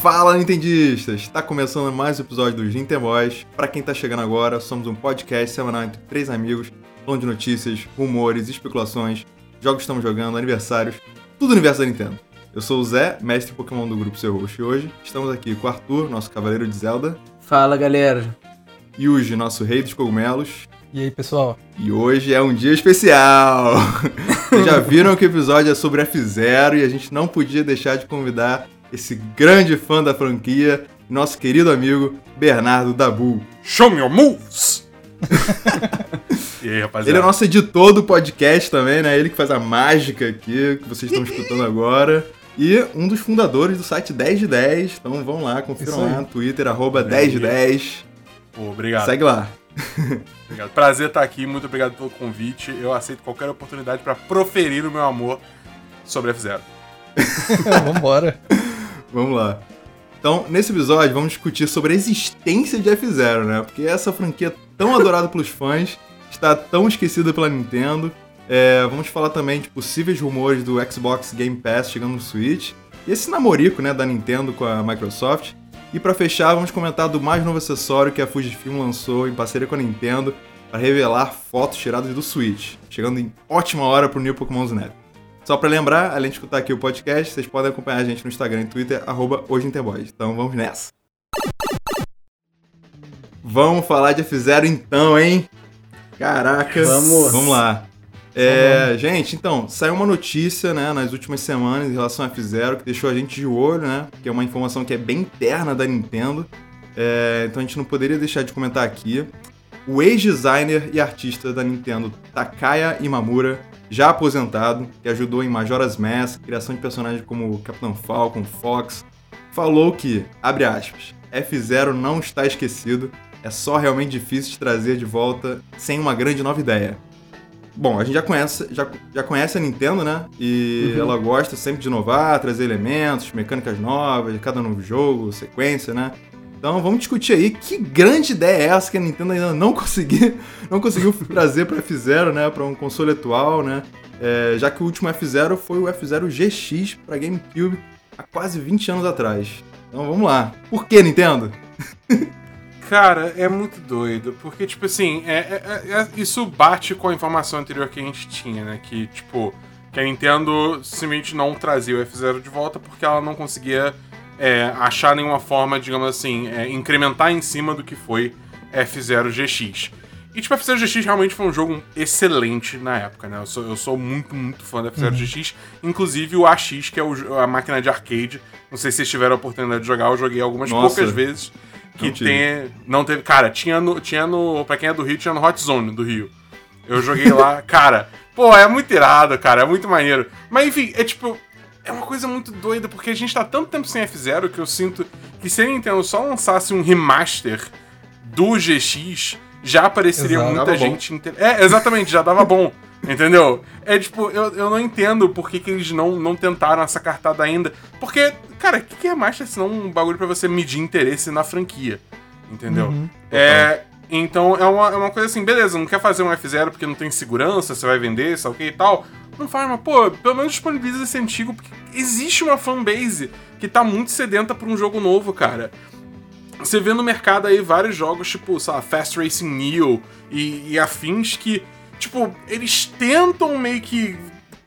Fala Nintendistas! Está começando mais um episódio dos Nintenboys. Para quem está chegando agora, somos um podcast semanal entre três amigos, falando de notícias, rumores, especulações, jogos que estamos jogando, aniversários, tudo universo da Nintendo. Eu sou o Zé, mestre Pokémon do grupo Seu Host, e hoje estamos aqui com o Arthur, nosso cavaleiro de Zelda. Fala galera! Yuji, nosso rei dos cogumelos. E aí, pessoal? E hoje é um dia especial! Vocês já viram que o episódio é sobre F-Zero e a gente não podia deixar de convidar esse grande fã da franquia, nosso querido amigo Bernardo Dabu. Show me your moves! e aí, rapaziada? Ele é nosso editor do podcast também, né? Ele que faz a mágica aqui, que vocês estão escutando agora. E um dos fundadores do site 10 de 10. Então vão lá, confiram lá no Twitter, arroba 10 de 10. Pô, obrigado. Segue lá. obrigado. Prazer estar aqui, muito obrigado pelo convite. Eu aceito qualquer oportunidade para proferir o meu amor sobre F-Zero. Vambora. Vamos lá. Então, nesse episódio, vamos discutir sobre a existência de F-Zero, né? Porque essa franquia tão adorada pelos fãs está tão esquecida pela Nintendo. É, vamos falar também de possíveis rumores do Xbox Game Pass chegando no Switch. E esse namorico, né, da Nintendo com a Microsoft. E para fechar, vamos comentar do mais novo acessório que a Fujifilm lançou em parceria com a Nintendo para revelar fotos tiradas do Switch, chegando em ótima hora pro New Pokémon Snap. Só para lembrar, além de escutar aqui o podcast, vocês podem acompanhar a gente no Instagram e Twitter, arroba Então vamos nessa. Vamos falar de F0 então, hein? Caraca. Vamos. Vamos lá. É, gente, então, saiu uma notícia, né, nas últimas semanas em relação a F0 que deixou a gente de olho, né? Que é uma informação que é bem interna da Nintendo. É, então a gente não poderia deixar de comentar aqui. O ex-designer e artista da Nintendo, Takaya Imamura, já aposentado, que ajudou em Majora's Mask, criação de personagens como Capitão Falcon, Fox, falou que, abre aspas, F0 não está esquecido, é só realmente difícil de trazer de volta sem uma grande nova ideia. Bom, a gente já conhece, já, já conhece a Nintendo, né? E uhum. ela gosta sempre de inovar, trazer elementos, mecânicas novas, cada novo jogo, sequência, né? Então vamos discutir aí que grande ideia é essa que a Nintendo ainda não conseguiu, não conseguiu trazer para F0, né, para um console atual, né? É, já que o último F0 foi o F0 GX para GameCube há quase 20 anos atrás. Então vamos lá. Por que Nintendo? Cara, é muito doido, porque, tipo assim, é, é, é, isso bate com a informação anterior que a gente tinha, né? Que, tipo, que a Nintendo simplesmente não trazia o F0 de volta porque ela não conseguia é, achar nenhuma forma, digamos assim, é, incrementar em cima do que foi F0 GX. E, tipo, F0 GX realmente foi um jogo excelente na época, né? Eu sou, eu sou muito, muito fã da F0 uhum. GX. Inclusive o AX, que é o, a máquina de arcade. Não sei se vocês tiveram a oportunidade de jogar, eu joguei algumas Nossa. poucas vezes. Que não tem. Não teve. Cara, tinha no, tinha no. Pra quem é do Rio, tinha no Hot Zone do Rio. Eu joguei lá. cara, pô, é muito irado, cara. É muito maneiro. Mas enfim, é tipo. É uma coisa muito doida, porque a gente tá tanto tempo sem F0 que eu sinto que se a Nintendo só lançasse um remaster do GX, já apareceria Exato, muita gente. Inter... É, exatamente, já dava bom. Entendeu? É tipo, eu, eu não entendo por que, que eles não, não tentaram essa cartada ainda. Porque, cara, o que, que é Master senão um bagulho para você medir interesse na franquia? Entendeu? Uhum. É. Então é uma, é uma coisa assim, beleza, não quer fazer um F0 porque não tem segurança, você vai vender, sabe o que e tal. Não faz, mas, pô, pelo menos disponibiliza esse antigo, porque existe uma fanbase que tá muito sedenta por um jogo novo, cara. Você vê no mercado aí vários jogos, tipo, sei lá, Fast Racing Neo e, e afins que, tipo, eles tentam meio que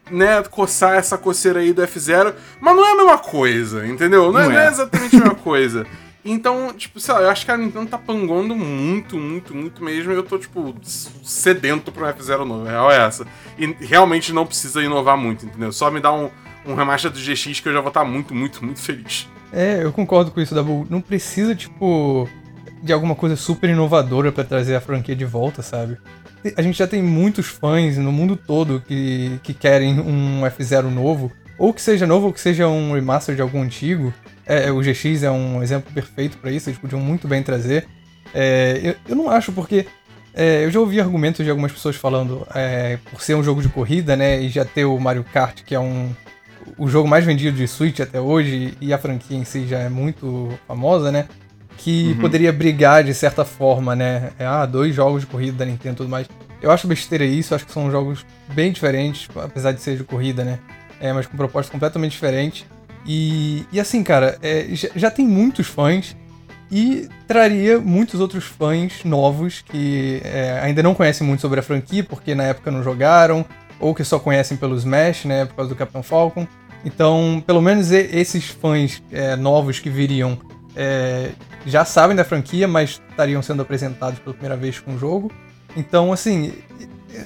né, coçar essa coceira aí do F0, mas não é a mesma coisa, entendeu? Não, é, não é. Não é exatamente a mesma coisa. Então, tipo, sei lá, eu acho que a Nintendo tá panguando muito, muito, muito mesmo. E eu tô, tipo, sedento pro F0 novo. A real é essa. E realmente não precisa inovar muito, entendeu? Só me dá um, um remaster do GX que eu já vou estar tá muito, muito, muito feliz. É, eu concordo com isso, Dabu. Não precisa, tipo, de alguma coisa super inovadora para trazer a franquia de volta, sabe? A gente já tem muitos fãs no mundo todo que, que querem um F0 novo. Ou que seja novo, ou que seja um remaster de algum antigo. É, o GX é um exemplo perfeito para isso, eles podiam muito bem trazer. É, eu, eu, não acho porque é, eu já ouvi argumentos de algumas pessoas falando é, por ser um jogo de corrida, né, e já ter o Mario Kart, que é um o jogo mais vendido de Switch até hoje e a franquia em si já é muito famosa, né, que uhum. poderia brigar de certa forma, né, é, ah, dois jogos de corrida da Nintendo e tudo mais. Eu acho besteira isso, acho que são jogos bem diferentes, apesar de ser de corrida, né, é, mas com propostas completamente diferentes. E, e assim, cara, é, já, já, tem muitos fãs e traria muitos outros fãs novos que é, ainda não conhecem muito sobre a franquia, porque na época não jogaram, ou que só conhecem pelo Smash, né, por causa do Capitão Falcon. Então, pelo menos esses fãs é, novos que viriam é, já sabem da franquia, mas estariam sendo apresentados pela primeira vez com o jogo. Então, assim,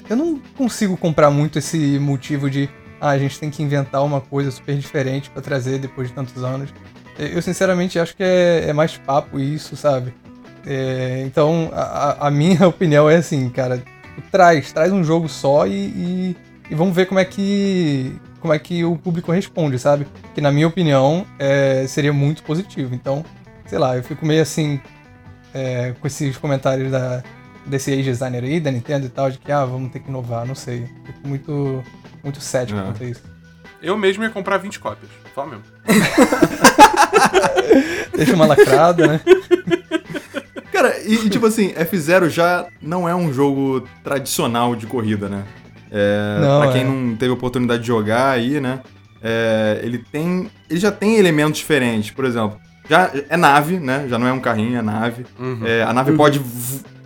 eu não consigo comprar muito esse motivo de ah, a gente tem que inventar uma coisa super diferente para trazer depois de tantos anos. Eu, sinceramente, acho que é, é mais papo isso, sabe? É, então, a, a, minha opinião é assim, cara, traz, traz um jogo só e, e, e, vamos ver como é que como é que o público responde, sabe? Que na minha opinião é, seria muito positivo. Então, sei lá, eu fico meio assim é, com esses comentários da, desse age designer aí, da Nintendo e tal, de que ah, vamos ter que inovar, não sei. Fico muito, muito cético é. quanto a isso. Eu mesmo ia comprar 20 cópias, só mesmo. Deixa uma lacrada, né? Cara, e, e tipo assim, F0 já não é um jogo tradicional de corrida, né? É, não, pra quem é. não teve oportunidade de jogar aí, né? É, ele tem. Ele já tem elementos diferentes. Por exemplo, já é nave, né? Já não é um carrinho, é nave. Uhum. É, a nave uhum. pode.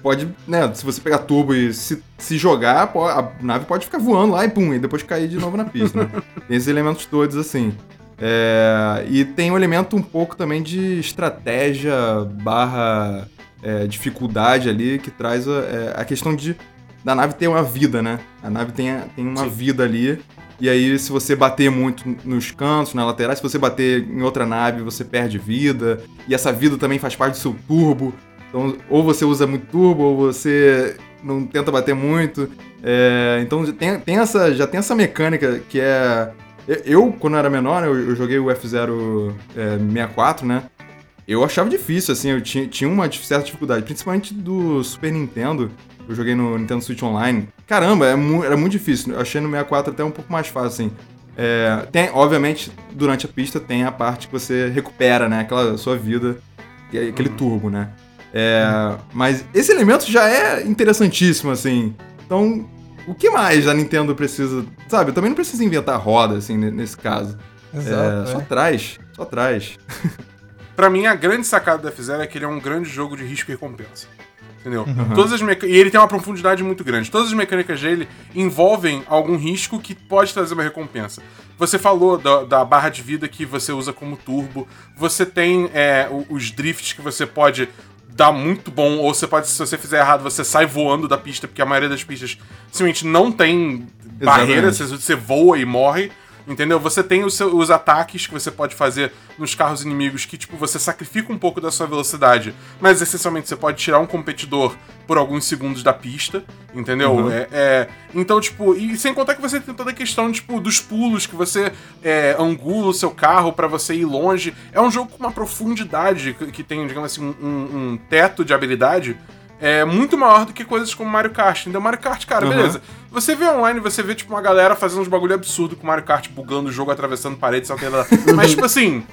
Pode, né? Se você pegar turbo e se, se jogar, a nave pode ficar voando lá e pum, e depois cair de novo na pista, né? Tem esses elementos todos assim. É, e tem um elemento um pouco também de estratégia barra é, dificuldade ali que traz a, é, a, questão de da nave ter uma vida, né? A nave tem, tem uma Sim. vida ali e aí, se você bater muito nos cantos, na lateral, se você bater em outra nave, você perde vida. E essa vida também faz parte do seu turbo. Então, ou você usa muito turbo, ou você não tenta bater muito. É, então, tem, tem essa, já tem essa mecânica que é. Eu, quando eu era menor, eu, eu joguei o F0 é, 64, né? Eu achava difícil, assim, eu tinha, tinha uma certa dificuldade, principalmente do Super Nintendo. Eu joguei no Nintendo Switch Online. Caramba, é mu era muito difícil. Eu achei no 64 até um pouco mais fácil, assim. É, tem, obviamente, durante a pista tem a parte que você recupera, né? Aquela sua vida, é aquele uhum. turbo, né? É. Mas esse elemento já é interessantíssimo, assim. Então, o que mais a Nintendo precisa. Sabe, também não precisa inventar roda, assim, nesse caso. Exato, é, só é. traz, só traz. pra mim, a grande sacada do F-Zero é que ele é um grande jogo de risco e recompensa. Entendeu? Uhum. Todas as meca... E ele tem uma profundidade muito grande. Todas as mecânicas dele envolvem algum risco que pode trazer uma recompensa. Você falou da, da barra de vida que você usa como turbo. Você tem é, os drifts que você pode dar muito bom, ou você pode, se você fizer errado, você sai voando da pista, porque a maioria das pistas simplesmente não tem barreiras, você, você voa e morre. Entendeu? Você tem os, seus, os ataques que você pode fazer nos carros inimigos que, tipo, você sacrifica um pouco da sua velocidade, mas essencialmente você pode tirar um competidor por alguns segundos da pista, entendeu? Uhum. É, é, então, tipo, e sem contar que você tem toda a questão, tipo, dos pulos, que você é, angula o seu carro para você ir longe. É um jogo com uma profundidade que, que tem, digamos assim, um, um teto de habilidade é muito maior do que coisas como Mario Kart. Então, Mario Kart, cara, uhum. beleza. Você vê online, você vê, tipo, uma galera fazendo uns bagulho absurdo com Mario Kart bugando o jogo, atravessando paredes, sei lá. Mas, tipo assim.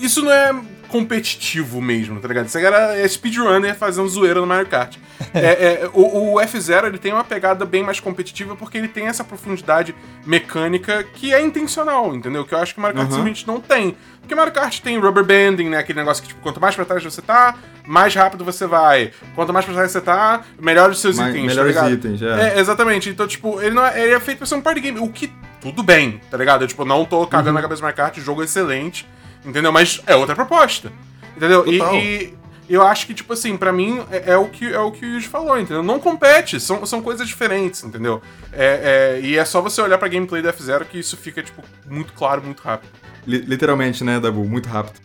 Isso não é competitivo mesmo, tá ligado? Isso era é speedrunner fazendo zoeira no Mario Kart. é, é, o, o F-Zero ele tem uma pegada bem mais competitiva porque ele tem essa profundidade mecânica que é intencional, entendeu? Que eu acho que o Mario Kart uhum. simplesmente não tem. Porque Mario Kart tem rubber banding, né? Aquele negócio que, tipo, quanto mais pra trás você tá, mais rápido você vai. Quanto mais pra trás você tá, melhor os seus mais, itens, melhores tá itens, é. é. Exatamente. Então, tipo, ele, não é, ele é feito pra ser um party game. O que, tudo bem, tá ligado? Eu, tipo, não tô cagando uhum. na cabeça do Mario Kart, jogo excelente, entendeu? Mas é outra proposta, entendeu? E, e, eu acho que, tipo assim, para mim é, é, o que, é o que o Yuji falou, entendeu? Não compete, são, são coisas diferentes, entendeu? É, é, e é só você olhar pra gameplay da F-Zero que isso fica, tipo, muito claro, muito rápido. literalmente, né, Dabu? Muito rápido.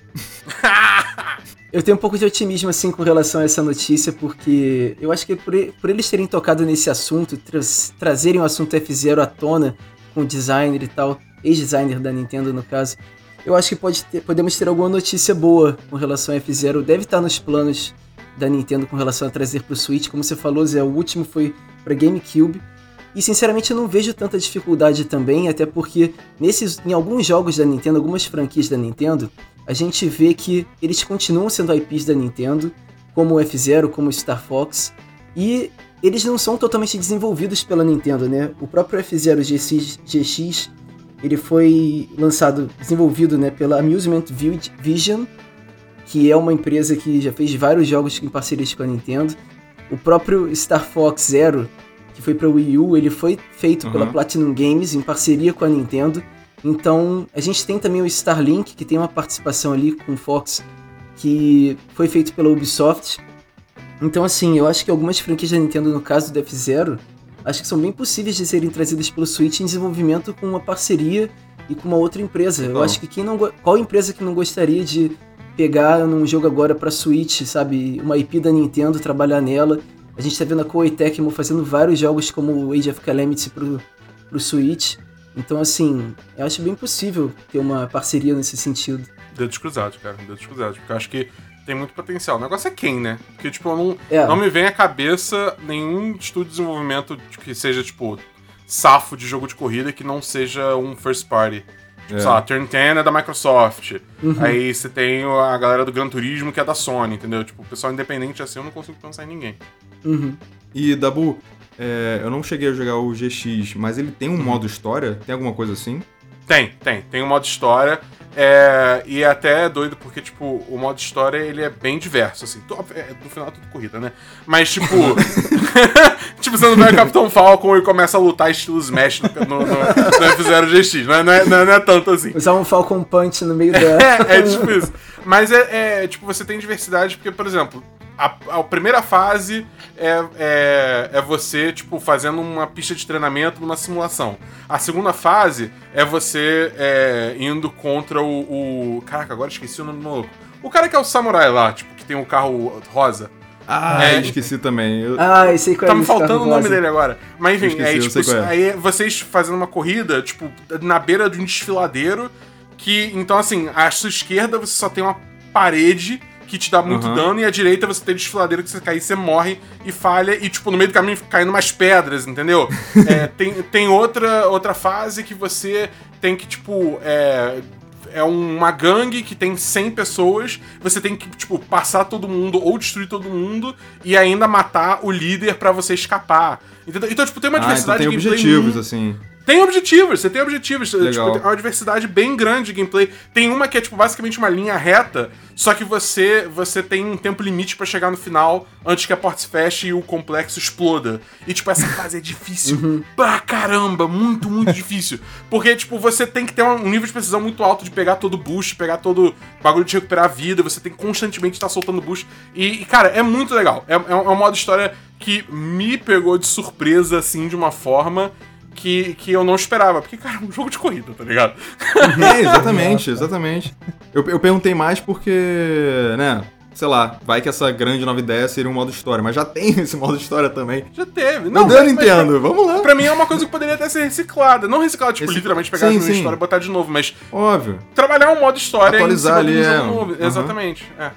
eu tenho um pouco de otimismo, assim, com relação a essa notícia, porque eu acho que por, por eles terem tocado nesse assunto, tra trazerem o assunto F-Zero à tona, com o designer e tal, ex-designer da Nintendo, no caso, eu acho que pode ter, podemos ter alguma notícia boa com relação a F-Zero. Deve estar nos planos da Nintendo com relação a trazer para o Switch. Como você falou, Zé, o último foi para GameCube. E sinceramente eu não vejo tanta dificuldade também, até porque nesses, em alguns jogos da Nintendo, algumas franquias da Nintendo, a gente vê que eles continuam sendo IPs da Nintendo, como o F-Zero, como o Star Fox, e eles não são totalmente desenvolvidos pela Nintendo, né? O próprio F-Zero GX, GX ele foi lançado, desenvolvido né, pela Amusement Vision, que é uma empresa que já fez vários jogos em parceria com a Nintendo. O próprio Star Fox Zero, que foi para o Wii U, ele foi feito uhum. pela Platinum Games em parceria com a Nintendo. Então, a gente tem também o Starlink, que tem uma participação ali com o Fox, que foi feito pela Ubisoft. Então, assim, eu acho que algumas franquias da Nintendo, no caso do F-Zero, acho que são bem possíveis de serem trazidas pelo Switch em desenvolvimento com uma parceria e com uma outra empresa. Eu acho que quem não qual empresa que não gostaria de pegar num jogo agora para Switch, sabe, uma IP da Nintendo, trabalhar nela. A gente tá vendo a Koei Tecmo fazendo vários jogos como o Age of Calamity pro, pro Switch. Então, assim, eu acho bem possível ter uma parceria nesse sentido. Dedos cruzados, cara, dedos cruzados. Porque eu acho que tem muito potencial. O negócio é quem, né? Porque, tipo, não, é. não me vem à cabeça nenhum estudo de desenvolvimento que seja, tipo, safo de jogo de corrida que não seja um first party. Tipo, é. sei lá, Turn 10 é da Microsoft. Uhum. Aí você tem a galera do Gran Turismo que é da Sony, entendeu? Tipo, o pessoal independente assim, eu não consigo pensar em ninguém. Uhum. E, Dabu, é, eu não cheguei a jogar o GX, mas ele tem um uhum. modo história? Tem alguma coisa assim? Tem, tem. Tem um modo história. É, e é até doido porque, tipo, o modo história ele é bem diverso, assim. É, no final é tudo corrida, né? Mas, tipo. tipo, você não vai o Capitão Falcon e começa a lutar estilo Smash no, no, no, no F0 GX. Não é, não, é, não é, tanto assim. Usar um Falcon Punch no meio da. é, é tipo isso. Mas é, é, tipo, você tem diversidade porque, por exemplo, a, a, primeira fase é, é, é, você, tipo, fazendo uma pista de treinamento numa simulação. A segunda fase é você é, indo contra o, o. Caraca, agora esqueci o nome do maluco. O cara que é o samurai lá, tipo, que tem o um carro rosa. Ah, é, esqueci também. Eu... Ah, esse qual Tá me faltando o nome dele agora. Mas enfim, esqueci, aí, tipo, é. aí vocês fazendo uma corrida, tipo, na beira de um desfiladeiro. Que, então, assim, à sua esquerda você só tem uma parede que te dá muito uhum. dano, e à direita você tem desfiladeiro que você cair, você morre e falha, e tipo, no meio do caminho caindo umas pedras, entendeu? é, tem tem outra, outra fase que você tem que, tipo, é, é uma gangue que tem 100 pessoas, você tem que, tipo, passar todo mundo ou destruir todo mundo e ainda matar o líder para você escapar. Entendeu? Então, tipo, tem uma diversidade ah, então tem objetivos, assim. Tem objetivos, você tem objetivos. Tipo, Legal. Tipo, é uma diversidade bem grande de gameplay. Tem uma que é, tipo, basicamente uma linha reta, só que você você tem um tempo limite para chegar no final antes que a porta se feche e o complexo exploda. E, tipo, essa fase é difícil uhum. pra caramba, muito, muito difícil. Porque, tipo, você tem que ter um nível de precisão muito alto de pegar todo o boost, pegar todo bagulho de recuperar a vida, você tem que constantemente estar soltando boost. E, cara, é muito legal. É, é um modo história que me pegou de surpresa, assim, de uma forma que, que eu não esperava. Porque, cara, é um jogo de corrida, tá ligado? É, exatamente, exatamente. Eu, eu perguntei mais porque, né, sei lá, vai que essa grande nova ideia seria um modo história, mas já tem esse modo história também. Já teve. Não, não eu entendo, vamos lá. Pra mim é uma coisa que poderia até ser reciclada. Não reciclada, tipo, esse... literalmente pegar sim, a sim. história e botar de novo, mas. Óbvio. Trabalhar um modo história Atualizar ali, um é. Novo. Uhum. Exatamente, é.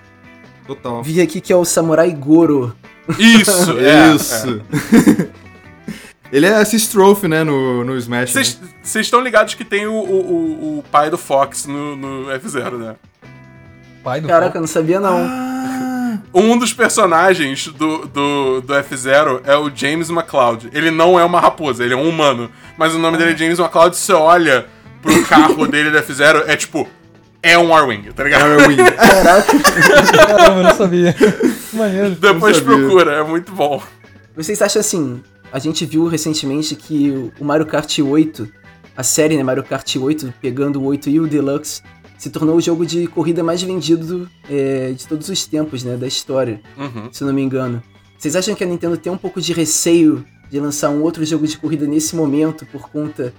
Total. Vi aqui que é o Samurai Goro. Isso, é, Isso. É. Ele é assist trophy, né, no, no Smash. Vocês né? estão ligados que tem o, o, o, pai do Fox no, no F0, né? Pai do Caraca, Fox? eu não sabia não. Ah. Um dos personagens do, do, do F0 é o James McCloud. Ele não é uma raposa, ele é um humano. Mas o nome dele é James McCloud. Você olha pro carro dele do F0, é tipo, é um Arwing, tá ligado? Arwing. Caraca. Caramba, eu não sabia. Maneiro. Depois procura, é muito bom. Vocês acham assim, a gente viu recentemente que o Mario Kart 8, a série né, Mario Kart 8, pegando o 8 e o Deluxe, se tornou o jogo de corrida mais vendido é, de todos os tempos, né, da história, uhum. se eu não me engano. Vocês acham que a Nintendo tem um pouco de receio de lançar um outro jogo de corrida nesse momento por conta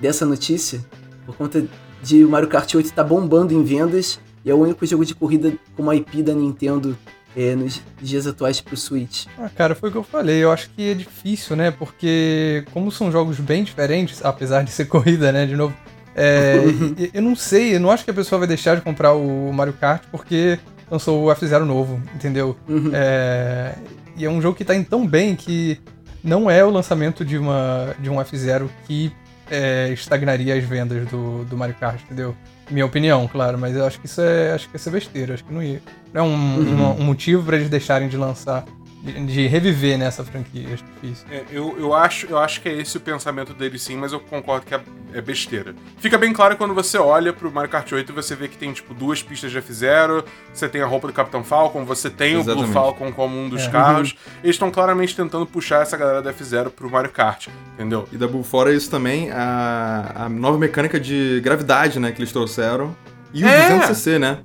dessa notícia? Por conta de o Mario Kart 8 estar tá bombando em vendas e é o único jogo de corrida com uma IP da Nintendo é, nos dias atuais pro Switch? Ah, cara, foi o que eu falei. Eu acho que é difícil, né? Porque, como são jogos bem diferentes, apesar de ser corrida, né? De novo. É, eu não sei, eu não acho que a pessoa vai deixar de comprar o Mario Kart porque lançou o F0 novo, entendeu? Uhum. É, e é um jogo que tá indo tão bem que não é o lançamento de, uma, de um F0 que é, estagnaria as vendas do, do Mario Kart, entendeu? Minha opinião, claro, mas eu acho que isso é, acho que isso é besteira. Acho que não, ia, é um, uhum. um, um motivo para eles deixarem de lançar de, de reviver nessa franquia. Acho difícil. É, eu, eu, acho, eu acho que é esse o pensamento dele sim, mas eu concordo que é, é besteira. Fica bem claro quando você olha pro Mario Kart 8 e você vê que tem, tipo, duas pistas de F-Zero, você tem a roupa do Capitão Falcon, você tem Exatamente. o Blue Falcon como um dos é. carros. Uhum. Eles estão claramente tentando puxar essa galera da F-Zero pro Mario Kart, entendeu? E da fora isso também, a, a nova mecânica de gravidade, né, que eles trouxeram. E o é. 200cc, né?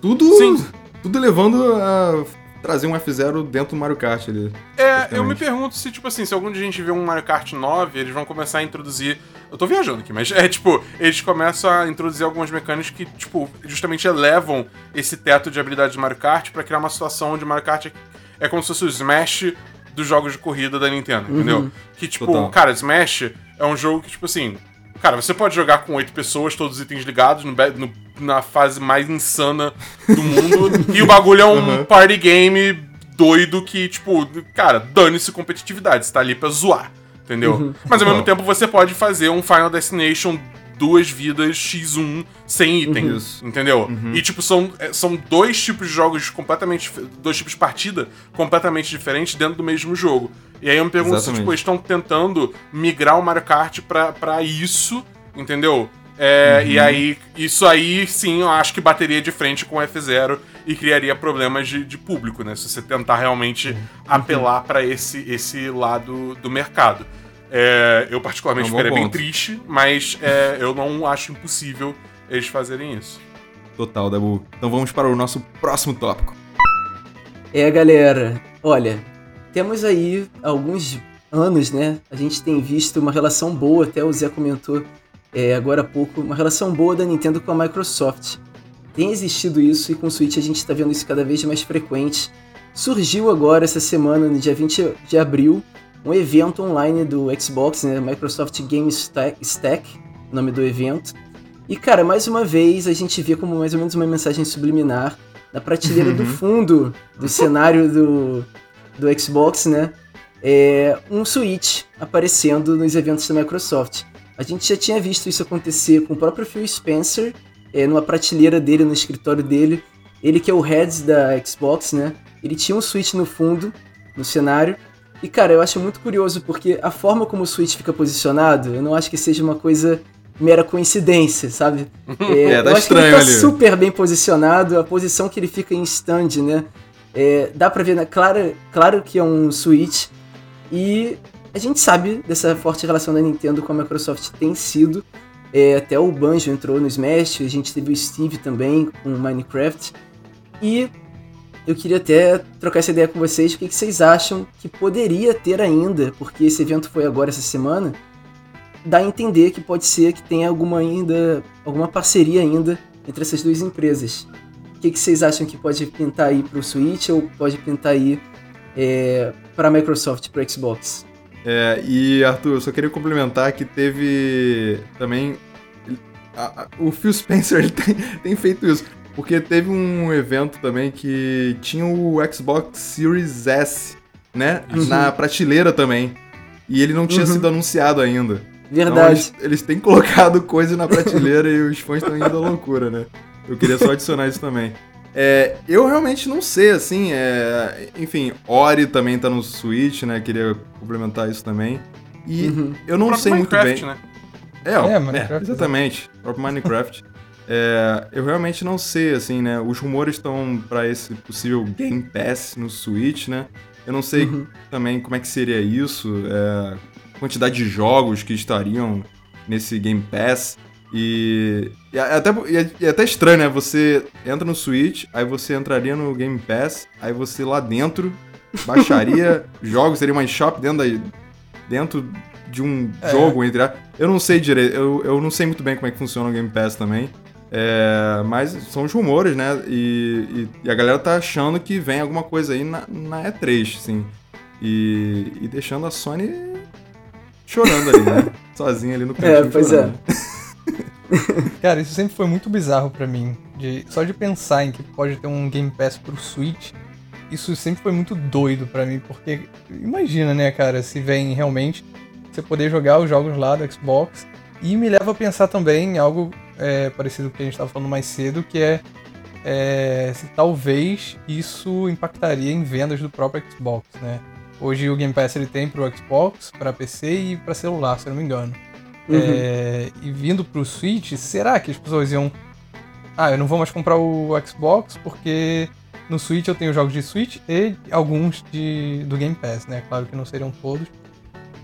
Tudo, Sim. Tudo levando a trazer um F0 dentro do Mario Kart ali. É, eu me pergunto se, tipo assim, se algum dia a gente vê um Mario Kart 9, eles vão começar a introduzir. Eu tô viajando aqui, mas é tipo, eles começam a introduzir algumas mecânicas que, tipo, justamente elevam esse teto de habilidade de Mario Kart para criar uma situação onde Mario Kart é, é como se fosse o Smash dos jogos de corrida da Nintendo, uhum. entendeu? Que, tipo, Total. cara, Smash é um jogo que, tipo assim. Cara, você pode jogar com oito pessoas, todos os itens ligados, no, no na fase mais insana do mundo. e o bagulho é um uhum. party game doido que, tipo, cara, dane-se competitividade, você tá ali pra zoar, entendeu? Uhum. Mas ao mesmo tempo você pode fazer um Final Destination duas vidas X1 sem itens, uhum. entendeu? Uhum. E, tipo, são, é, são dois tipos de jogos completamente. Dois tipos de partida completamente diferentes dentro do mesmo jogo. E aí eu me pergunto Exatamente. se, tipo, eles estão tentando migrar o Mario Kart pra, pra isso, entendeu? É, uhum. E aí, isso aí sim, eu acho que bateria de frente com o F0 e criaria problemas de, de público, né? Se você tentar realmente uhum. apelar para esse, esse lado do mercado. É, eu, particularmente, é um ficaria bem triste, mas é, eu não acho impossível eles fazerem isso. Total, Dabu. Então vamos para o nosso próximo tópico. É, galera, olha, temos aí alguns anos, né? A gente tem visto uma relação boa, até o Zé comentou é, agora há pouco, uma relação boa da Nintendo com a Microsoft. Tem existido isso e com o Switch a gente está vendo isso cada vez mais frequente. Surgiu agora essa semana, no dia 20 de abril, um evento online do Xbox, né, Microsoft Game Stack, nome do evento. E cara, mais uma vez a gente vê como mais ou menos uma mensagem subliminar na prateleira uhum. do fundo do cenário do, do Xbox, né? É um Switch aparecendo nos eventos da Microsoft. A gente já tinha visto isso acontecer com o próprio Phil Spencer, é, numa prateleira dele, no escritório dele. Ele que é o head da Xbox, né? Ele tinha um Switch no fundo, no cenário. E, cara, eu acho muito curioso, porque a forma como o Switch fica posicionado, eu não acho que seja uma coisa mera coincidência, sabe? É, é tá eu acho que ele tá ali. super bem posicionado, a posição que ele fica em stand, né? É, dá pra ver, né? claro, claro que é um Switch. E a gente sabe dessa forte relação da Nintendo com a Microsoft tem sido. É, até o Banjo entrou no Smash, a gente teve o Steve também com Minecraft. E eu queria até trocar essa ideia com vocês, o que, que vocês acham que poderia ter ainda, porque esse evento foi agora essa semana, dá a entender que pode ser que tenha alguma ainda, alguma parceria ainda entre essas duas empresas. O que, que vocês acham que pode pintar aí para o Switch ou pode pintar aí é, para a Microsoft, para o Xbox? É, e Arthur, eu só queria complementar que teve também. A, a, o Phil Spencer tem, tem feito isso. Porque teve um evento também que tinha o Xbox Series S, né? Uhum. Na prateleira também. E ele não tinha uhum. sido anunciado ainda. Verdade. Então, eles, eles têm colocado coisa na prateleira e os fãs estão indo à loucura, né? Eu queria só adicionar isso também. É, eu realmente não sei, assim, é, enfim, Ori também tá no Switch, né? Queria complementar isso também. E uhum. eu não sei Minecraft, muito bem. Né? É, ó, é, é exatamente. O próprio Minecraft. é, eu realmente não sei, assim, né? Os rumores estão para esse possível Game Pass no Switch, né? Eu não sei uhum. também como é que seria isso, é, quantidade de jogos que estariam nesse Game Pass. E, e, é até, e é, é, até estranho, né? Você entra no Switch, aí você entraria no Game Pass, aí você lá dentro baixaria jogos, seria uma shop dentro, da, dentro de um é. jogo, entre Eu não sei direito, eu, eu não sei muito bem como é que funciona o Game Pass também. É, mas são os rumores, né? E, e, e, a galera tá achando que vem alguma coisa aí na, na E3, assim. E, e deixando a Sony chorando ali, né? Sozinha ali no cantinho. É, pois chorando. Cara, isso sempre foi muito bizarro para mim. De, só de pensar em que pode ter um Game Pass pro Switch, isso sempre foi muito doido para mim, porque imagina, né, cara, se vem realmente você poder jogar os jogos lá do Xbox. E me leva a pensar também em algo é, parecido com o que a gente estava falando mais cedo, que é é, se talvez isso impactaria em vendas do próprio Xbox, né? Hoje o Game Pass ele tem pro Xbox, para PC e para celular, se eu não me engano. Uhum. É, e vindo pro Switch, será que as pessoas iam. Ah, eu não vou mais comprar o Xbox porque no Switch eu tenho jogos de Switch e alguns de, do Game Pass, né? Claro que não seriam todos.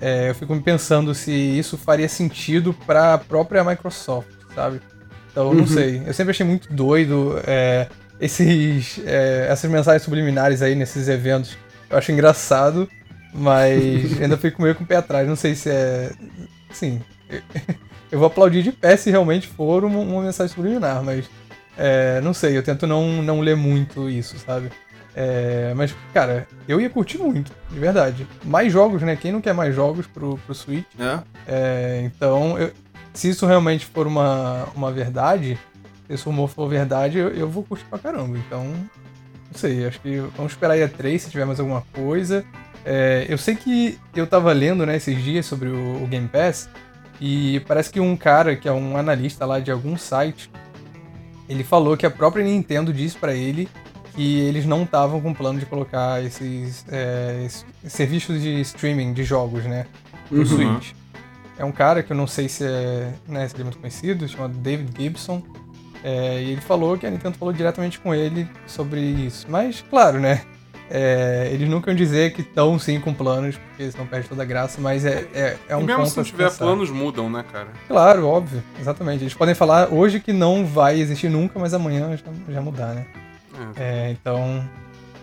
É, eu fico me pensando se isso faria sentido para a própria Microsoft, sabe? Então, não uhum. sei. Eu sempre achei muito doido é, esses, é, essas mensagens subliminares aí nesses eventos. Eu acho engraçado, mas ainda fico meio com o pé atrás. Não sei se é. Sim. Eu vou aplaudir de pé se realmente for uma, uma mensagem subliminar, mas. É, não sei, eu tento não, não ler muito isso, sabe? É, mas, cara, eu ia curtir muito, de verdade. Mais jogos, né? Quem não quer mais jogos pro, pro Switch? É. é então, eu, se isso realmente for uma, uma verdade, se esse rumor for verdade, eu, eu vou curtir pra caramba. Então, não sei, acho que vamos esperar aí a 3 se tiver mais alguma coisa. É, eu sei que eu tava lendo, né, esses dias sobre o, o, Game Pass, e parece que um cara, que é um analista lá de algum site, ele falou que a própria Nintendo disse para ele que eles não estavam com plano de colocar esses, é, esses, serviços de streaming de jogos, né, no uhum. Switch. É um cara que eu não sei se é, né, se ele é muito conhecido, chamado David Gibson. É, e ele falou que a Nintendo falou diretamente com ele sobre isso. Mas, claro, né? É, eles nunca iam dizer que estão sim com planos, porque senão perde toda a graça, mas é, é, é um e mesmo se não tiver pensar. planos, mudam, né, cara? Claro, óbvio, exatamente. Eles podem falar hoje que não vai existir nunca, mas amanhã já, já mudar, né? É. é, então,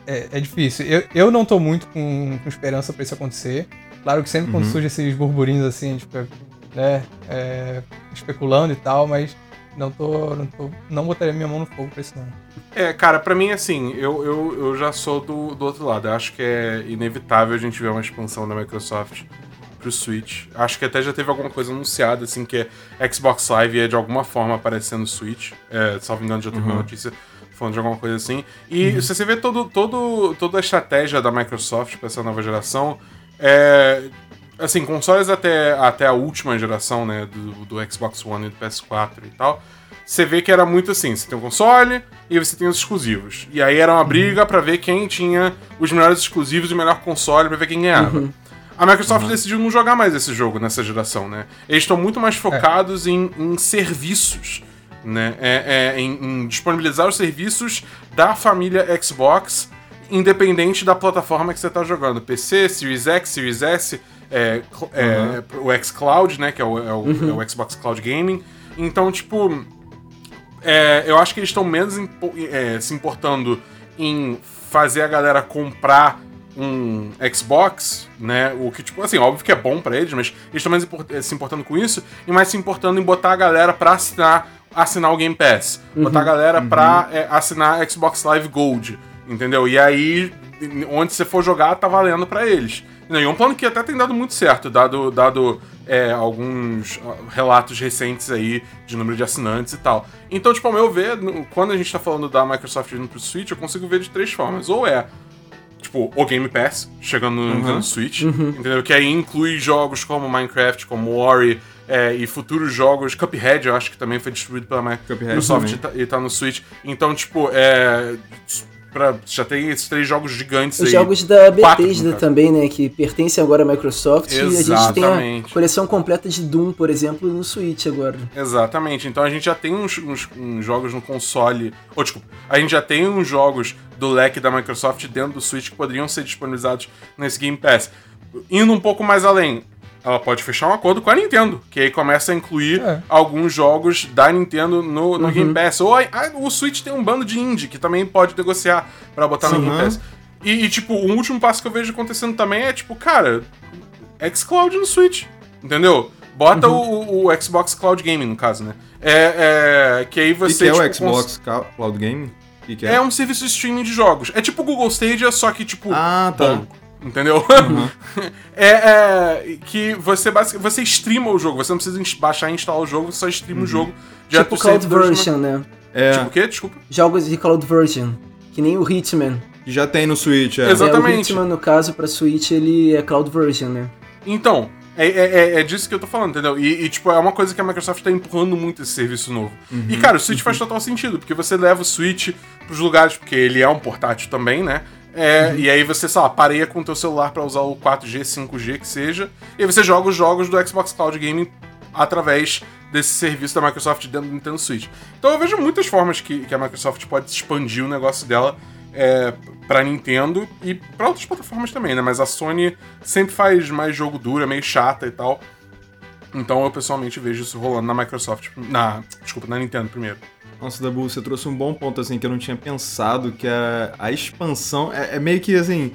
é, é, difícil. Eu, eu não tô muito com, com esperança para isso acontecer. Claro que sempre uhum. quando surge esses burburinhos assim, a gente fica né, é, especulando e tal, mas não tô, não tô. Não botaria minha mão no fogo pra isso, não. É, cara, pra mim, assim, eu, eu, eu já sou do, do outro lado. Eu acho que é inevitável a gente ver uma expansão da Microsoft pro Switch. Acho que até já teve alguma coisa anunciada, assim, que é Xbox Live ia de alguma forma aparecer no Switch. É, salvo engano, já teve uhum. uma notícia falando de alguma coisa assim. E uhum. se você vê todo, todo, toda a estratégia da Microsoft pra essa nova geração, é, assim, consoles até, até a última geração, né, do, do Xbox One e do PS4 e tal, você vê que era muito assim, você tem um console e você tem os exclusivos. E aí era uma briga uhum. para ver quem tinha os melhores exclusivos e o melhor console para ver quem ganhava. Uhum. A Microsoft uhum. decidiu não jogar mais esse jogo nessa geração, né? Eles estão muito mais focados é. em, em, serviços, né? É, é, em, em disponibilizar os serviços da família Xbox independente da plataforma que você está jogando. PC, Series X, Series S, é, é, uhum. o xCloud, né? Que é o, é o, uhum. é o, Xbox Cloud Gaming. Então, tipo, é, eu acho que eles estão menos impo é, se importando em fazer a galera comprar um Xbox, né? O que, tipo, assim, óbvio que é bom para eles, mas eles estão mais import se importando com isso e mais se importando em botar a galera pra assinar, assinar o Game Pass. Uhum. Botar a galera uhum. pra é, assinar Xbox Live Gold. Entendeu? E aí, onde você for jogar, tá valendo para eles. E é um plano que até tem dado muito certo, dado, dado é, alguns relatos recentes aí de número de assinantes e tal. Então, tipo, ao meu ver, quando a gente tá falando da Microsoft indo pro Switch, eu consigo ver de três formas. Ou é, tipo, o Game Pass chegando no uhum. Switch, uhum. entendeu? Que aí inclui jogos como Minecraft, como Ori, é, e futuros jogos. Cuphead, eu acho que também foi distribuído pela Microsoft e tá, e tá, no Switch. Então, tipo, é pra, já tem esses três jogos gigantes Os aí. jogos da Bethesda também, né? Que pertencem agora à Microsoft. Exatamente. E a gente tem a coleção completa de Doom, por exemplo, no Switch agora. Exatamente. Então a gente já tem uns, uns, uns jogos no console. Ou, oh, desculpa, a gente já tem uns jogos do leque da Microsoft dentro do Switch que poderiam ser disponibilizados nesse Game Pass. Indo um pouco mais além, ela pode fechar um acordo com a Nintendo, que aí começa a incluir é. alguns jogos da Nintendo no, no uhum. Game Pass. Ou a, a, o Switch tem um bando de indie que também pode negociar para botar Sim, no Game Pass. E, e, tipo, o último passo que eu vejo acontecendo também é, tipo, cara, xCloud no Switch, entendeu? Bota uhum. o, o, Xbox Cloud Gaming, no caso, né? É, é que aí você. E que é tipo, o Xbox cons... Cloud Gaming? Que que é? é? um serviço de streaming de jogos. É tipo o Google Stadia, só que, tipo, ah, tá. bom entendeu? Uhum. é, é, que você basicamente você streama o jogo, você não precisa baixar e instalar o jogo, você só streama uhum. o jogo. Tipo Cloud Version, né? É. Tipo o quê? Desculpa. Jogos de Cloud Version, que nem o Hitman. Que já tem no Switch, é. Exatamente. É, o Hitman, no caso, pra Switch, ele é Cloud Version, né? Então, É, é, é, disso que eu tô falando, entendeu? E, e, tipo, é uma coisa que a Microsoft tá empurrando muito esse serviço novo. Uhum, e, cara, o Switch uhum. faz total sentido, porque você leva o Switch pros lugares, porque ele é um portátil também, né? É, uhum. E aí você, sei lá, pareia com o teu celular para usar o 4G, 5G, que seja, e aí você joga os jogos do Xbox Cloud Gaming através desse serviço da Microsoft dentro do Nintendo Switch. Então eu vejo muitas formas que, que a Microsoft pode expandir o negócio dela é, para Nintendo e para outras plataformas também, né? Mas a Sony sempre faz mais jogo duro, é meio chata e tal. Então eu pessoalmente vejo isso rolando na Microsoft, na, desculpa, na Nintendo primeiro. Nossa, Dabu, você trouxe um bom ponto assim que eu não tinha pensado, que é a expansão é, é meio que assim,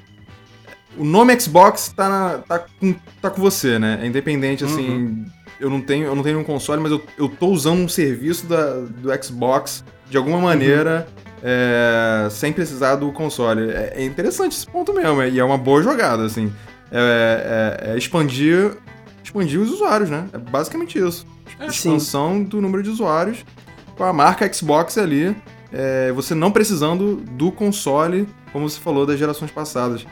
o nome Xbox tá, na, tá, com, tá com você, né? É independente assim, uhum. eu não tenho eu não tenho um console, mas eu, eu tô usando um serviço da, do Xbox de alguma maneira. Uhum é, sem precisar do console. É, é, interessante esse ponto mesmo, e é uma boa jogada, assim. É, é, é, expandir, expandir os usuários, né? É basicamente isso. É, expansão do número de usuários com a marca Xbox ali, é, você não precisando do console, como você falou, das gerações passadas.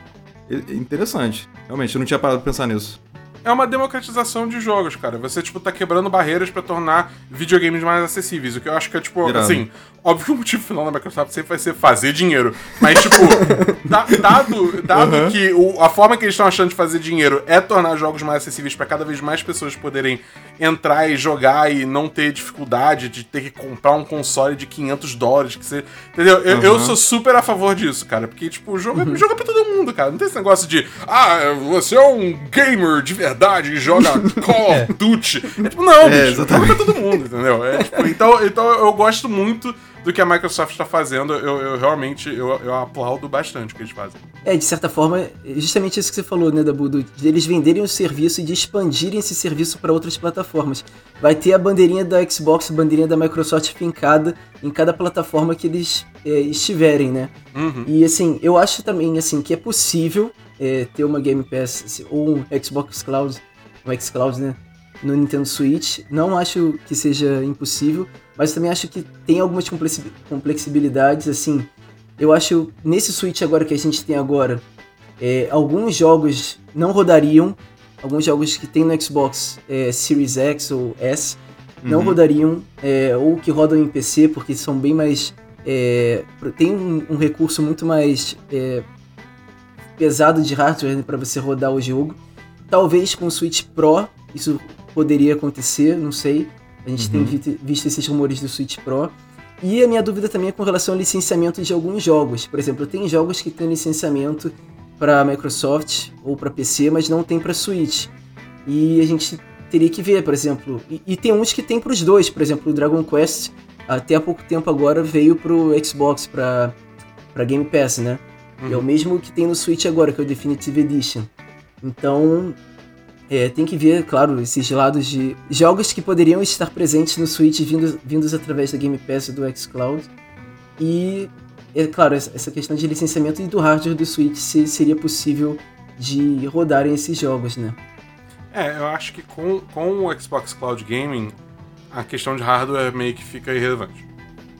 Interessante. Realmente, eu não tinha parado pra pensar nisso é uma democratização de jogos, cara. Você, tipo, tá quebrando barreiras para tornar videogames mais acessíveis. O que eu acho que é, tipo, Irado. assim, óbvio que o motivo final da Microsoft sempre vai ser fazer dinheiro. Mas, tipo, dado, dado uhum. que o, a forma que eles estão achando de fazer dinheiro é tornar jogos mais acessíveis para cada vez mais pessoas poderem entrar e jogar e não ter dificuldade de ter que comprar um console de 500 dólares, que você. Entendeu? Eu, uhum. eu sou super a favor disso, cara. Porque, tipo, o jogo, é, uhum. jogo é pra todo mundo, cara. Não tem esse negócio de, ah, você é um gamer de verdade verdade e joga Call of é. Duty. É tipo, não, é, bicho, joga pra todo mundo, entendeu? É, tipo, então, então eu gosto muito do que a Microsoft está fazendo. Eu, eu realmente eu, eu, aplaudo bastante o que eles fazem. É, de certa forma, justamente isso que você falou, né, Dabu, de eles venderem o serviço e de expandirem esse serviço para outras plataformas. Vai ter a bandeirinha da Xbox, a bandeirinha da Microsoft fincada em cada plataforma que eles é, estiverem, né? Uhum. E assim, eu acho também assim que é possível é, ter uma Game Pass ou um Xbox Cloud, um xCloud, né? No Nintendo Switch. Não acho que seja impossível, mas também acho que tem algumas complexibilidades, assim. Eu acho, nesse Switch agora que a gente tem agora, é, alguns jogos não rodariam, alguns jogos que tem no Xbox é, Series X ou S, não uhum. rodariam, é, ou que rodam em PC, porque são bem mais... É, tem um, um, recurso muito mais é, pesado de hardware para você rodar o jogo. Talvez com o Switch Pro isso poderia acontecer, não sei. A gente uhum. tem visto esses rumores do Switch Pro. E a minha dúvida também é com relação ao licenciamento de alguns jogos. Por exemplo, tem jogos que têm licenciamento para Microsoft ou para PC, mas não tem para Switch. E a gente teria que ver, por exemplo. E, e tem uns que tem para os dois. Por exemplo, o Dragon Quest, até há pouco tempo agora, veio para o Xbox, para Game Pass, né? Uhum. É o mesmo que tem no Switch agora, que é o Definitive Edition. Então, é, tem que ver, claro, esses lados de jogos que poderiam estar presentes no Switch vindos, vindos através da Game Pass do xCloud. E, é claro, essa questão de licenciamento e do hardware do Switch, se seria possível de rodarem esses jogos, né? É, eu acho que com, com o Xbox Cloud Gaming, a questão de hardware meio que fica irrelevante.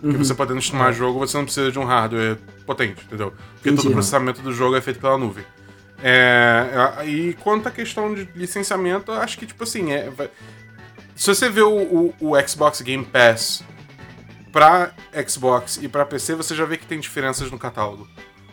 Porque uhum. você podendo streamar é. jogo, você não precisa de um hardware potente, entendeu? Porque Entendi, todo o processamento do jogo é feito pela nuvem. É, e quanto à questão de licenciamento, eu acho que, tipo assim, é, se você vê o, o, o, Xbox Game Pass pra Xbox e pra PC, você já vê que tem diferenças no catálogo.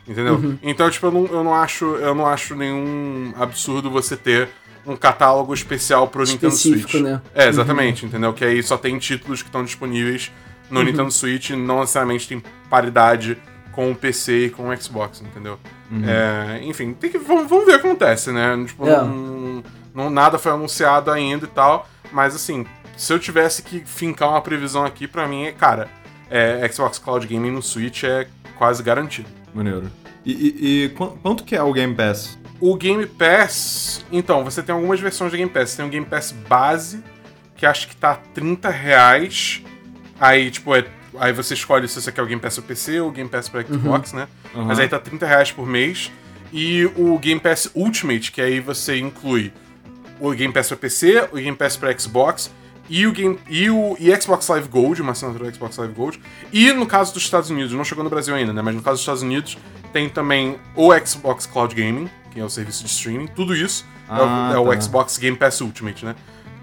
Entendeu? Uhum. Então, tipo, eu não, eu, não acho, eu não acho nenhum absurdo você ter um catálogo especial pro Nintendo Switch. Né? É, exatamente, uhum. entendeu? Que aí só tem títulos que estão disponíveis no uhum. Nintendo Switch, não necessariamente tem paridade com o PC e com o Xbox, entendeu? Uhum. É, enfim, tem que, vamos, vamos ver o que acontece, né? Tipo, é. não, não, nada foi anunciado ainda e tal, mas assim, se eu tivesse que fincar uma previsão aqui, para mim, é, cara, é, Xbox Cloud Gaming no Switch é quase garantido. Maneiro. E, e, e, quanto que é o Game Pass? O Game Pass, então, você tem algumas versões de Game Pass. Você tem o Game Pass base, que acho que tá 30 reais. Aí, tipo, é Aí você escolhe se você quer o Game Pass para PC ou o Game Pass para Xbox, uhum. né? Uhum. Mas aí tá 30 reais por mês. E o Game Pass Ultimate, que aí você inclui o Game Pass para PC, o Game Pass para Xbox e o, Game, e o e Xbox Live Gold, uma assinatura do Xbox Live Gold. E no caso dos Estados Unidos, não chegou no Brasil ainda, né? Mas no caso dos Estados Unidos, tem também o Xbox Cloud Gaming, que é o serviço de streaming, tudo isso. é o- Ah, é o tá. Xbox Game Pass Ultimate, né?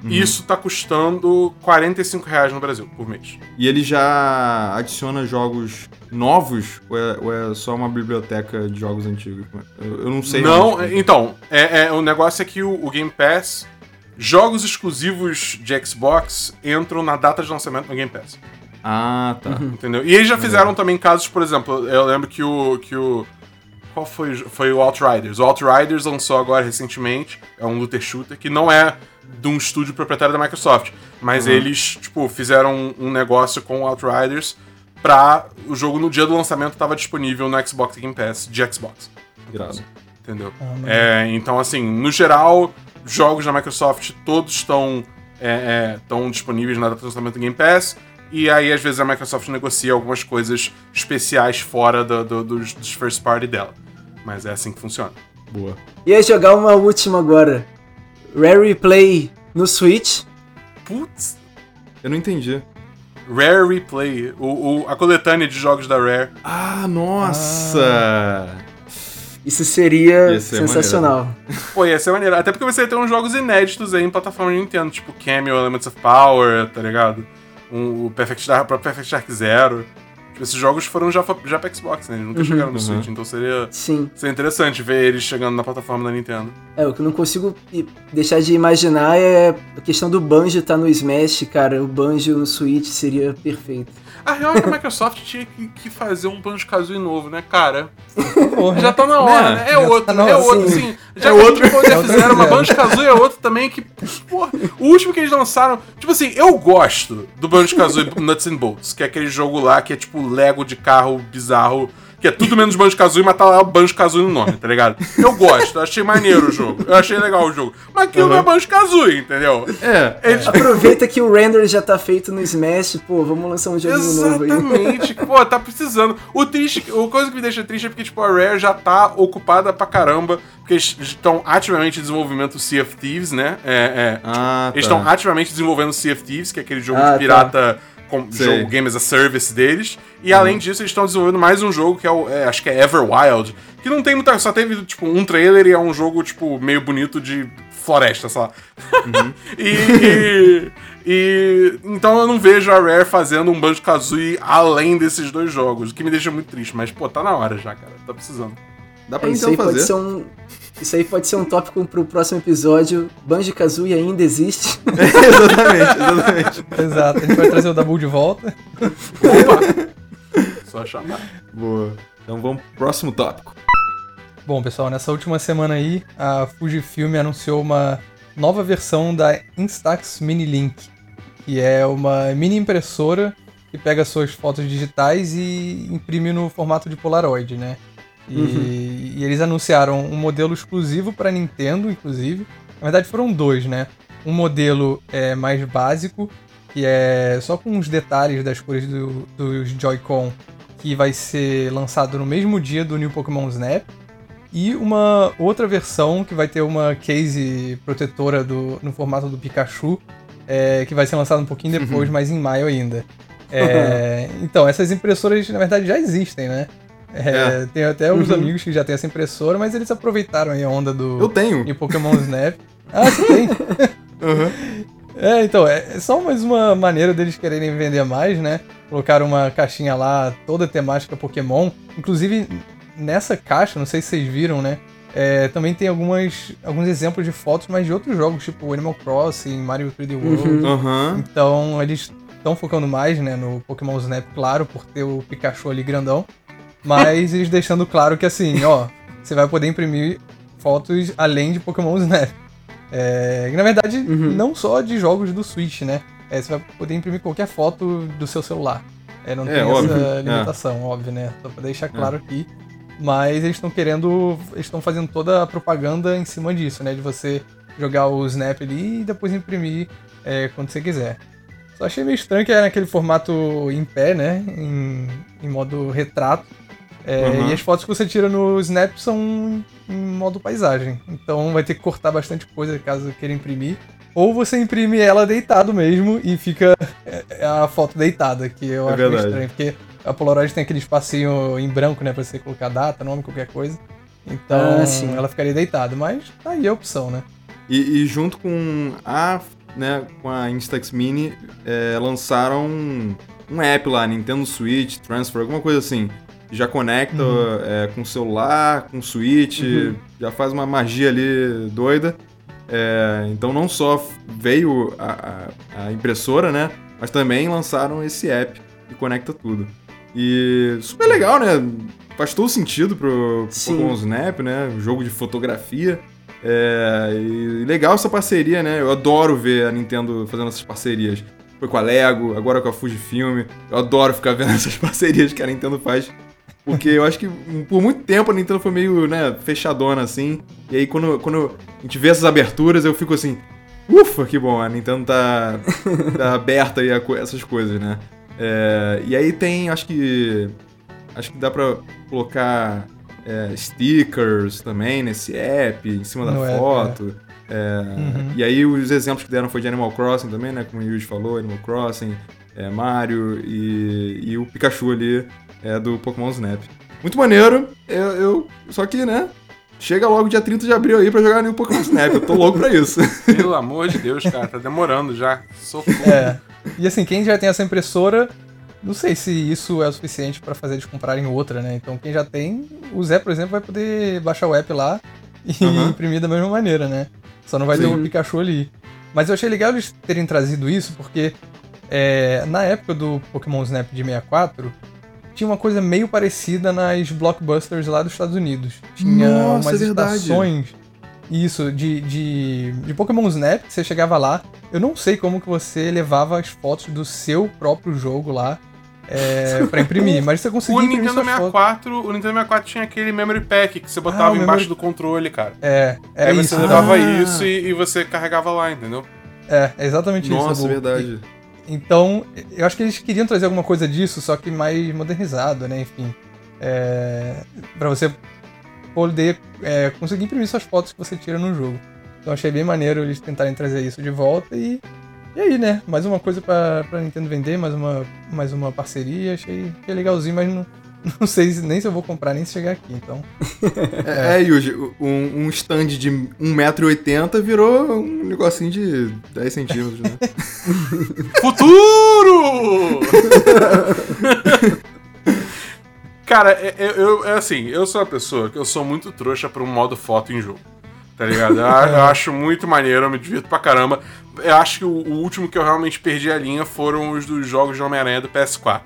Isso tá custando 45 reais no Brasil por mês. E ele já adiciona jogos novos ou é, ou é só uma biblioteca de jogos antigos? Eu, eu não sei. Não, então, é, é- o negócio é que o, o Game Pass, jogos exclusivos de Xbox entram na data de lançamento no Game Pass. Ah, tá. Entendeu? E eles já fizeram também casos, por exemplo, eu lembro que o. Que o qual foi? o- Foi o Outriders. O Outriders lançou agora recentemente, é um looter shooter, que não é de um estúdio proprietário da Microsoft. Mas eles, tipo, fizeram um, negócio com o Outriders pra. O jogo no dia do lançamento estava disponível no Xbox Game Pass de Xbox. Irado. Entendeu? Ah, É, então, assim, no geral, jogos da Microsoft todos estão é, é, estão disponíveis na data do lançamento do Game Pass. E aí, às vezes, a Microsoft negocia algumas coisas especiais fora do- do- dos, dos first party dela. Mas é assim que funciona. Boa. Ia jogar uma última agora. Rare Replay no Switch. Putz, Eu não entendi. Rare Replay, o, o- a coletânea de jogos da Rare. Ah, nossa! Isso seria Ia ser sensacional. Pô, ia ser maneiro. Até porque você tem uns jogos inéditos aí em plataforma de Nintendo, tipo Cameo, Elements of Power, tá ligado? Um, o Perfect Dark, próprio Perfect Dark Zero. Esses jogos foram já, já pra Xbox, né? Eles nunca chegaram no uhum. Switch, então seria, Sim. seria interessante ver eles chegando na plataforma da Nintendo. É, o que eu não consigo deixar de imaginar é a questão do Banjo tá no Smash, cara. O Banjo no Switch seria perfeito. A real é que a Microsoft tinha que, que fazer um Banjo-Kazooie novo, né, cara? Porra, Já tá na hora, Né? né? É Já tá outro, na é outro, sim. sim. Já É outro. a gente falou de É outro F-Zero, mas F-Zero. Banjo-Kazooie é outro também que, porra, o último que eles lançaram... Tipo assim, eu gosto do Banjo-Kazooie Nuts and Bolts, que é aquele jogo lá que é tipo Lego de carro bizarro, que é tudo menos Banjo-Kazooie, mas tá lá o Banjo-Kazooie no nome, tá ligado? Eu gosto, eu achei maneiro o jogo, eu achei legal o jogo. Mas aquilo não é Banjo-Kazooie, entendeu? É, Eles- Aproveita que o render já tá feito no Smash, pô, vamos lançar um joguinho novo aí. Exatamente. Pô, tá precisando. O triste, a coisa que me deixa triste é porque, tipo, a Rare já tá ocupada pra caramba, porque eles estão ativamente em desenvolvimento Sea of Thieves, né? É, é, Ah, eles tá. estão ativamente desenvolvendo Sea of Thieves, que é aquele jogo Ah, de tá. Com jogo Game as a Service deles. E além disso, eles estão desenvolvendo mais um jogo que é o. é, acho que é Everwild. Que não tem muita. Só teve, tipo, um trailer e é um jogo, tipo, meio bonito de floresta, sei lá. e, e. Então eu não vejo a Rare fazendo um Banjo Kazooie além desses dois jogos, o que me deixa muito triste. Mas, pô, tá na hora já, cara. Tá precisando. Dá pra É, isso então aí pode fazer. ser um. Isso aí pode ser um tópico pro próximo episódio. Banjo Kazooie ainda existe. exatamente, exatamente. Exato, a gente vai trazer o Dabu de volta. Só chamar. Boa. Então vamos pro próximo tópico. Bom, pessoal, nessa última semana aí, a Fujifilm anunciou uma nova versão da Instax Mini Link, que é uma mini impressora que pega suas fotos digitais e imprime no formato de Polaroid, né? E, e eles anunciaram um modelo exclusivo para Nintendo, inclusive. Na verdade, foram dois, né? Um modelo é, mais básico, que é só com os detalhes das cores do- dos Joy-Con, que vai ser lançado no mesmo dia do New Pokémon Snap. E uma outra versão que vai ter uma case protetora do, no formato do Pikachu, é, que vai ser lançado um pouquinho depois, mas em maio ainda. É, então, essas impressoras, na verdade, já existem, né? É, Tem até alguns amigos que já têm essa impressora, mas eles aproveitaram aí a onda do Eu tenho. New Pokémon Snap. Ah, você tem? Uhum. É, então, é é só mais uma maneira deles quererem vender mais, né? Colocaram uma caixinha lá, toda temática Pokémon. Inclusive, nessa caixa, não sei se vocês viram, né? é, também tem algumas, alguns exemplos de fotos, mas de outros jogos, tipo Animal Crossing, Mario 3D World. Uhum. Então, eles estão focando mais, né, no Pokémon Snap, claro, por ter o Pikachu ali grandão. Mas eles deixando claro que, assim, ó, você vai poder imprimir fotos além de Pokémon Snap. É, na verdade, Uhum. não só de jogos do Switch, né? É, você vai poder imprimir qualquer foto do seu celular. É, não É, tem essa É. limitação, óbvio, né? Só pra deixar claro aqui. Mas eles estão querendo. Eles estão fazendo toda a propaganda em cima disso, né? De você jogar o Snap ali e depois imprimir é, quando você quiser. Só achei meio estranho que era naquele formato em pé, né? Em, em modo retrato. É, Uhum. E as fotos que você tira no Snap são em modo paisagem. Então vai ter que cortar bastante coisa caso queira imprimir. Ou você imprime ela deitado mesmo e fica é, é a foto deitada, que eu É acho verdade. estranho. Porque a Polaroid tem aquele espacinho em branco, né? Pra você colocar data, nome, qualquer coisa. Então Ah, sim. ela ficaria deitada. Mas tá aí a opção, né? E, e junto com a, né, com a Instax Mini, é, lançaram um, um app lá, Nintendo Switch, Transfer, alguma coisa assim. Já conecta Uhum. é, com o celular, com o Switch, Uhum. já faz uma magia ali doida. É, então não só veio a, a- a impressora, né? Mas também lançaram esse app que conecta tudo. E super legal, né? Faz todo sentido pro Sim. Pokémon Snap, né? Um jogo de fotografia. É, e legal essa parceria, né? Eu adoro ver a Nintendo fazendo essas parcerias. Foi com a Lego, agora com a Fujifilm. Eu adoro ficar vendo essas parcerias que a Nintendo faz. Porque eu acho que por muito tempo a Nintendo foi meio, né, fechadona assim. E aí quando, quando a gente vê essas aberturas, eu fico assim, ufa, que bom, a Nintendo tá, tá aberta aí a co- essas coisas, né? É, e aí tem, acho que. Acho que dá pra colocar é, stickers também nesse app, em cima da No app, foto. É, Uhum. E aí os exemplos que deram foi de Animal Crossing também, né? Como o Yuji falou, Animal Crossing, é, Mario e, e o Pikachu ali é, do Pokémon Snap. Muito maneiro, eu, eu- Só que, né? Chega logo dia 30 de abril aí pra jogar no Pokémon Snap, eu tô louco pra isso. Pelo amor de Deus, cara, tá demorando já. Socorro. É. E assim, quem já tem essa impressora, não sei se isso é o suficiente pra fazer eles comprarem outra, né? Então quem já tem, o Zé, por exemplo, vai poder baixar o app lá e Uhum. imprimir da mesma maneira, né? Só não vai ter Sim. o Pikachu ali. Mas eu achei legal eles terem trazido isso, porque é, na época do Pokémon Snap de 64, tinha uma coisa meio parecida nas blockbusters lá dos Estados Unidos. Tinha Nossa, umas é estações isso, de, de, de Pokémon Snap, que você chegava lá. Eu não sei como que você levava as fotos do seu próprio jogo lá é, pra imprimir, mas você conseguia O imprimir Nintendo suas fotos. 64, o Nintendo 64 tinha aquele memory pack que você botava o embaixo memory- do controle, cara. É, era Aí isso. você levava Ah. isso e, e você carregava lá, entendeu? É, é exatamente isso. Nossa, Dabu. verdade. Então, eu acho que eles queriam trazer alguma coisa disso, só que mais modernizado, né? Enfim. É, para você poder é, conseguir imprimir suas fotos que você tira no jogo. Então achei bem maneiro eles tentarem trazer isso de volta e. E aí, né? Mais uma coisa pra, pra Nintendo vender, mais uma, mais uma parceria. Achei, achei legalzinho, mas não, não sei se- nem se eu vou comprar, nem se chegar aqui. Então. É, é Yuji, um, um stand de 1,80m virou um negocinho de 10 centímetros, né? Futuro! Cara, é, é- eu, é assim, eu sou uma pessoa que eu sou muito trouxa pra um modo foto em jogo. Tá ligado? Eu, eu acho muito maneiro, eu me divirto pra caramba. Eu acho que o, o último que eu realmente perdi a linha foram os dos jogos de Homem-Aranha do PS4.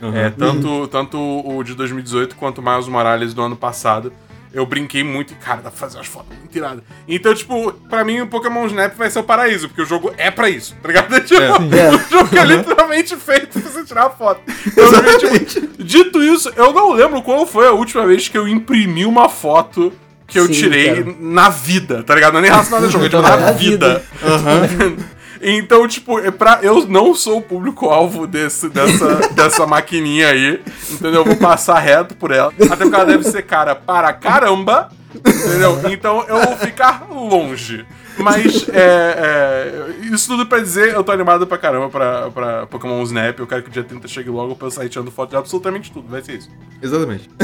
Uhum. É, tanto, tanto o de 2018 quanto o Miles Morales do ano passado. Eu brinquei muito e, cara, dá pra fazer umas fotos muito iradas. Então, tipo, pra mim o Pokémon Snap vai ser o paraíso, porque o jogo é pra isso, tá ligado? Tipo, É. o jogo é literalmente feito pra você tirar a foto. Então, tipo, dito isso, eu não lembro qual foi a última vez que eu imprimi uma foto que eu Sim, tirei cara. na vida, tá ligado? Não é nem relacionado ao jogo, é tipo, Na na vida. vida. Então, tipo, é pra, eu não sou o público-alvo desse, dessa, dessa maquininha aí, entendeu? Eu vou passar reto por ela. Até porque ela deve ser cara para caramba, entendeu? Então eu vou ficar longe. Mas, é, é, isso tudo pra dizer, eu tô animado pra caramba pra, pra Pokémon Snap. Eu quero que o dia 30 chegue logo pra eu sair tirando foto de absolutamente tudo. Vai ser isso. Exatamente.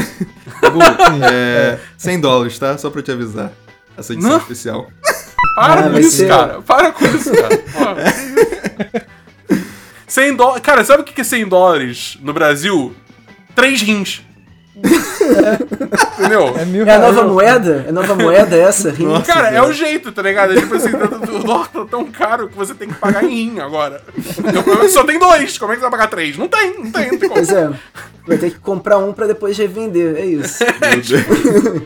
Bom, é, 100 dólares, tá? Só pra te avisar. Essa edição Não. especial. Para Ah, com isso, ser- cara. Para com isso, cara. Pô, que isso? 100 dólares. Cara, sabe o que é 100 dólares no Brasil? Três rins. Entendeu? É mil É a nova moeda? É a nova moeda essa? Rim? Nossa. Cara, é cara. o jeito, tá ligado? É tipo assim, o dólar tá tão caro que você tem que pagar em rim agora. Só tem dois, como é que você vai pagar três? Não tem, não tem, não tem como. Pois é. Vai ter que comprar um pra depois revender. É isso. Meu Deus.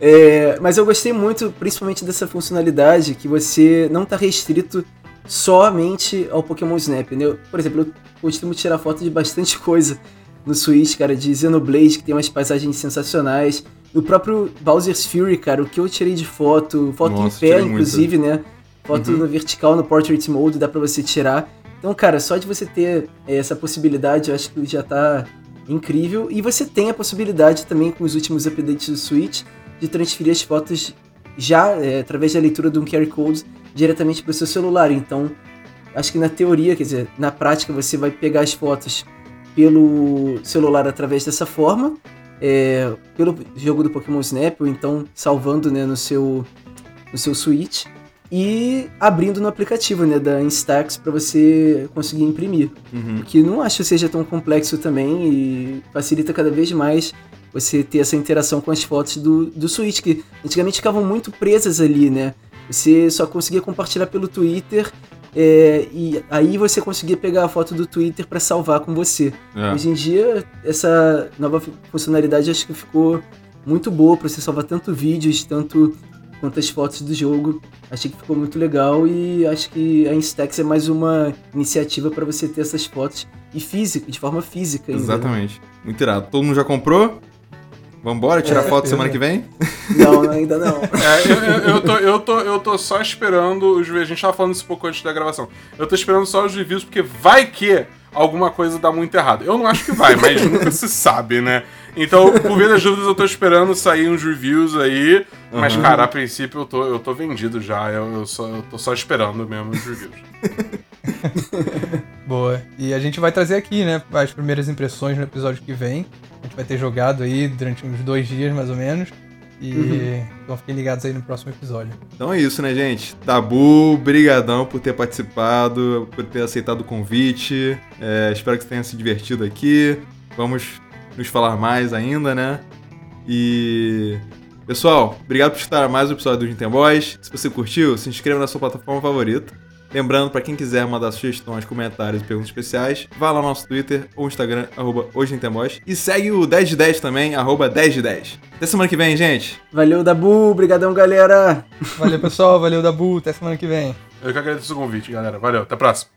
É, mas eu gostei muito, principalmente dessa funcionalidade, que você não tá restrito somente ao Pokémon Snap, né? Por exemplo, eu costumo tirar foto de bastante coisa no Switch, cara, de Xenoblade, que tem umas paisagens sensacionais. No próprio Bowser's Fury, cara, o que eu tirei de foto, foto Nossa, em pé, tirei muita. inclusive, né? Foto Uhum. no vertical, no Portrait Mode, dá pra você tirar. Então, cara, só de você ter é, essa possibilidade, eu acho que já tá incrível. E você tem a possibilidade também, com os últimos updates do Switch, de transferir as fotos já é, através da leitura de um QR Code diretamente para o seu celular. Então, acho que na teoria, quer dizer, na prática, você vai pegar as fotos pelo celular através dessa forma, é, pelo jogo do Pokémon Snap, ou então salvando né, no, seu, no seu Switch. e abrindo no aplicativo, né, da Instax para você conseguir imprimir. Uhum. Que não acho seja tão complexo também e facilita cada vez mais você ter essa interação com as fotos do, do Switch, que antigamente ficavam muito presas ali, né? Você só conseguia compartilhar pelo Twitter é, e aí você conseguia pegar a foto do Twitter para salvar com você. É. Hoje em dia, essa nova funcionalidade acho que ficou muito boa para você salvar tanto vídeos, tanto quanto as fotos do jogo. Achei que ficou muito legal e acho que a Instax é mais uma iniciativa para você ter essas fotos e física, de forma física. ainda, né? Exatamente. Muito irado. Todo mundo já comprou? Vambora, tirar É, foto semana que vem? Não, ainda não. É, eu, eu- eu tô, eu, tô, eu tô só esperando os reviews. A gente tava falando isso um pouco antes da gravação. Eu tô esperando só os reviews, porque vai que alguma coisa dá muito errado. Eu não acho que vai, mas nunca se sabe, né? Então, por via das dúvidas, eu tô esperando sair uns reviews aí. Mas, Uhum. cara, a princípio eu tô, eu tô vendido já. Eu, eu, só, eu tô só esperando mesmo os reviews. Boa. E a gente vai trazer aqui, né, as primeiras impressões no episódio que vem. A gente vai ter jogado aí durante uns dois dias, mais ou menos. E então fiquem ligados aí no próximo episódio. Então é isso, né, gente? Tabu, brigadão por ter participado, por ter aceitado o convite. É, espero que você tenha se divertido aqui. Vamos nos falar mais ainda, né? E... Pessoal, obrigado por estar mais um episódio do Gintem Boys. Se você curtiu, se inscreva na sua plataforma favorita. Lembrando, para quem quiser mandar sugestões, comentários e perguntas especiais, vá lá no nosso Twitter ou Instagram, arroba hoje Gintem Boys. E segue o 10 de 10 também, arroba 10 de 10. Até semana que vem, gente! Valeu, Dabu, brigadão, galera. Valeu, pessoal. Valeu, Dabu. Até semana que vem. Eu que agradeço o convite, galera. Valeu, até a próxima.